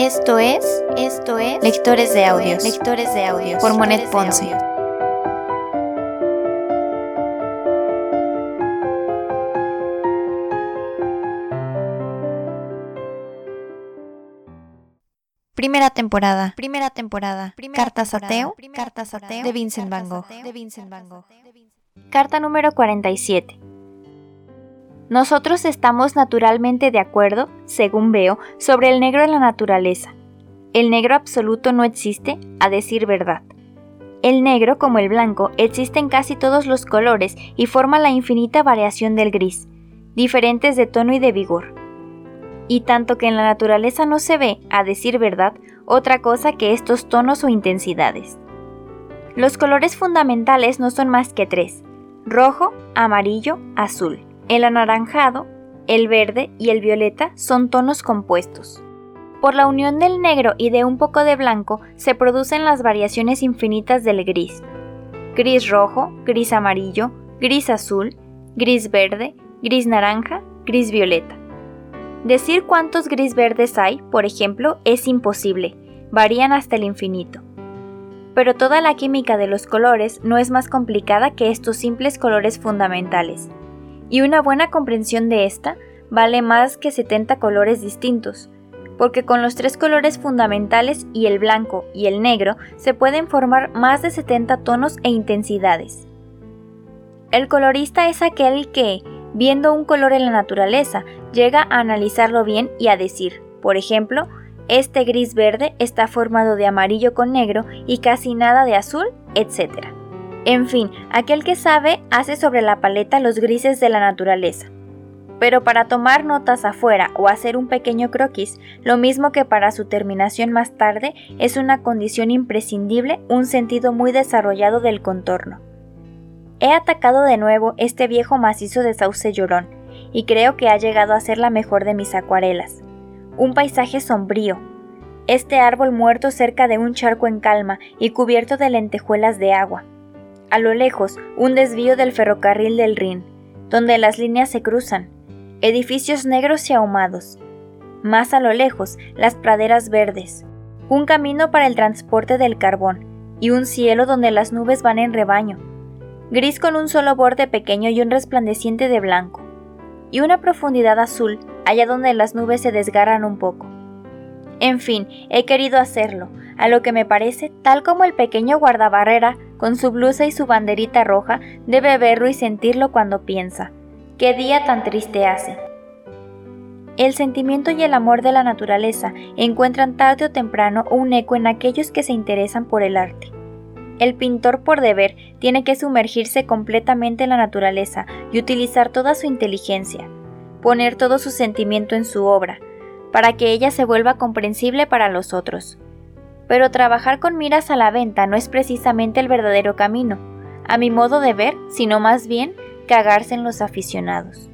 Esto es, esto es Lectores de Audios, Lectores de Audios. Por Monet Ponce. Primera temporada, primera temporada, Cartas ateo, Cartas ateo de Vincent Van Gogh, de Vincent Van Gogh. Carta número 47. Nosotros estamos naturalmente de acuerdo, según veo, sobre el negro en la naturaleza. El negro absoluto no existe, a decir verdad. El negro, como el blanco, existe en casi todos los colores y forma la infinita variación del gris, diferentes de tono y de vigor. Y tanto que en la naturaleza no se ve, a decir verdad, otra cosa que estos tonos o intensidades. Los colores fundamentales no son más que tres, rojo, amarillo, azul. El anaranjado, el verde y el violeta son tonos compuestos. Por la unión del negro y de un poco de blanco se producen las variaciones infinitas del gris. Gris rojo, gris amarillo, gris azul, gris verde, gris naranja, gris violeta. Decir cuántos gris verdes hay, por ejemplo, es imposible, varían hasta el infinito. Pero toda la química de los colores no es más complicada que estos simples colores fundamentales y una buena comprensión de esta vale más que 70 colores distintos, porque con los tres colores fundamentales y el blanco y el negro se pueden formar más de 70 tonos e intensidades. El colorista es aquel que, viendo un color en la naturaleza, llega a analizarlo bien y a decir, por ejemplo, este gris verde está formado de amarillo con negro y casi nada de azul, etc. En fin, aquel que sabe hace sobre la paleta los grises de la naturaleza. Pero para tomar notas afuera o hacer un pequeño croquis, lo mismo que para su terminación más tarde, es una condición imprescindible un sentido muy desarrollado del contorno. He atacado de nuevo este viejo macizo de sauce llorón, y creo que ha llegado a ser la mejor de mis acuarelas. Un paisaje sombrío. Este árbol muerto cerca de un charco en calma y cubierto de lentejuelas de agua a lo lejos, un desvío del ferrocarril del Rin, donde las líneas se cruzan, edificios negros y ahumados. Más a lo lejos, las praderas verdes, un camino para el transporte del carbón y un cielo donde las nubes van en rebaño, gris con un solo borde pequeño y un resplandeciente de blanco, y una profundidad azul allá donde las nubes se desgarran un poco. En fin, he querido hacerlo, a lo que me parece, tal como el pequeño guardabarrera, con su blusa y su banderita roja, debe verlo y sentirlo cuando piensa. ¡Qué día tan triste hace! El sentimiento y el amor de la naturaleza encuentran tarde o temprano un eco en aquellos que se interesan por el arte. El pintor por deber tiene que sumergirse completamente en la naturaleza y utilizar toda su inteligencia, poner todo su sentimiento en su obra, para que ella se vuelva comprensible para los otros. Pero trabajar con miras a la venta no es precisamente el verdadero camino, a mi modo de ver, sino más bien cagarse en los aficionados.